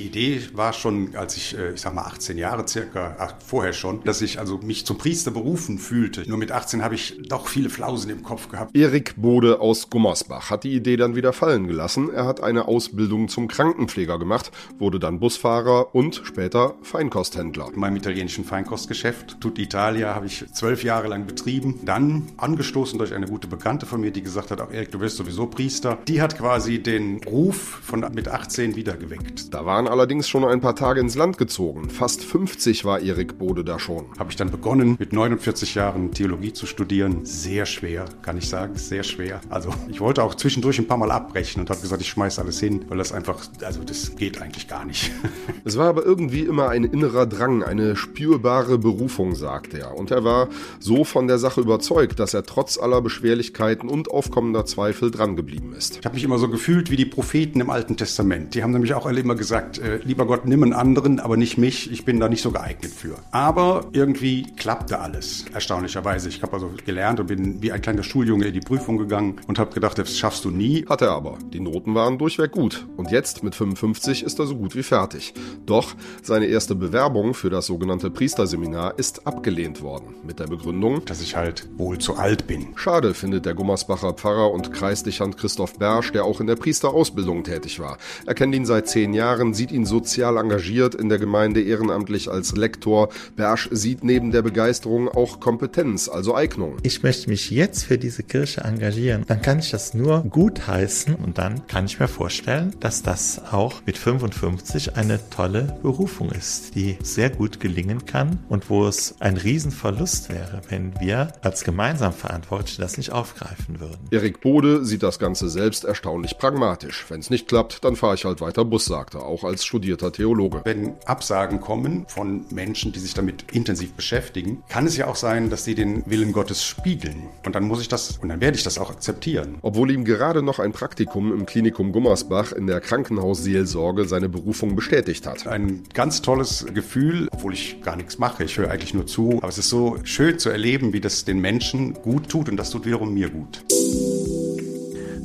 Die Idee war schon, als ich, äh, ich sag mal, 18 Jahre circa, ach, vorher schon, dass ich also mich zum Priester berufen fühlte. Nur mit 18 habe ich doch viele Flausen im Kopf gehabt. Erik Bode aus Gummersbach hat die Idee dann wieder fallen gelassen. Er hat eine Ausbildung zum Krankenpfleger gemacht, wurde dann Busfahrer und später Feinkosthändler. In meinem italienischen Feinkostgeschäft, Tut Italia, habe ich zwölf Jahre lang betrieben. Dann angestoßen durch eine gute Bekannte von mir, die gesagt hat, auch Erik, du wirst sowieso Priester. Die hat quasi den Ruf von mit 18 wiedergeweckt. Da waren allerdings schon ein paar Tage ins Land gezogen. Fast 50 war Erik Bode da schon. Habe ich dann begonnen, mit 49 Jahren Theologie zu studieren. Sehr schwer, kann ich sagen, sehr schwer. Also ich wollte auch zwischendurch ein paar Mal abbrechen und habe gesagt, ich schmeiße alles hin, weil das einfach, also das geht eigentlich gar nicht. Es war aber irgendwie immer ein innerer Drang, eine spürbare Berufung, sagt er. Und er war so von der Sache überzeugt, dass er trotz aller Beschwerlichkeiten und aufkommender Zweifel drangeblieben ist. Ich habe mich immer so gefühlt wie die Propheten im Alten Testament. Die haben nämlich auch alle immer gesagt, äh, lieber Gott, nimm einen anderen, aber nicht mich, ich bin da nicht so geeignet für. Aber irgendwie klappte alles, erstaunlicherweise. Ich habe also gelernt und bin wie ein kleiner Schuljunge in die Prüfung gegangen und habe gedacht, das schaffst du nie. Hat er aber. Die Noten waren durchweg gut. Und jetzt, mit 55, ist er so gut wie fertig. Doch seine erste Bewerbung für das sogenannte Priesterseminar ist abgelehnt worden. Mit der Begründung, dass ich halt wohl zu alt bin. Schade, findet der Gummersbacher Pfarrer und Kreisdichand Christoph Bersch, der auch in der Priesterausbildung tätig war. Er kennt ihn seit zehn Jahren, sieht ihn sozial engagiert in der Gemeinde ehrenamtlich als Lektor. Bersch sieht neben der Begeisterung auch Kompetenz, also Eignung. Ich möchte mich jetzt für diese Kirche engagieren. Dann kann ich das nur gut heißen und dann kann ich mir vorstellen, dass das auch mit 55 eine tolle Berufung ist, die sehr gut gelingen kann und wo es ein Riesenverlust wäre, wenn wir als gemeinsam Verantwortliche das nicht aufgreifen würden. Erik Bode sieht das Ganze selbst erstaunlich pragmatisch. Wenn es nicht klappt, dann fahre ich halt weiter Bus, sagt er, auch als studierter Theologe. Wenn Absagen kommen von Menschen, die sich damit intensiv beschäftigen, kann es ja auch sein, dass sie den Willen Gottes spiegeln. Und dann muss ich das, und dann werde ich das auch akzeptieren. Obwohl ihm gerade noch ein Praktikum im Klinikum Gummersbach in der Krankenhausseelsorge seine Berufung bestätigt hat. Ein ganz tolles Gefühl, obwohl ich gar nichts mache. Ich höre eigentlich nur zu. Aber es ist so schön zu erleben, wie das den Menschen gut tut und das tut wiederum mir gut.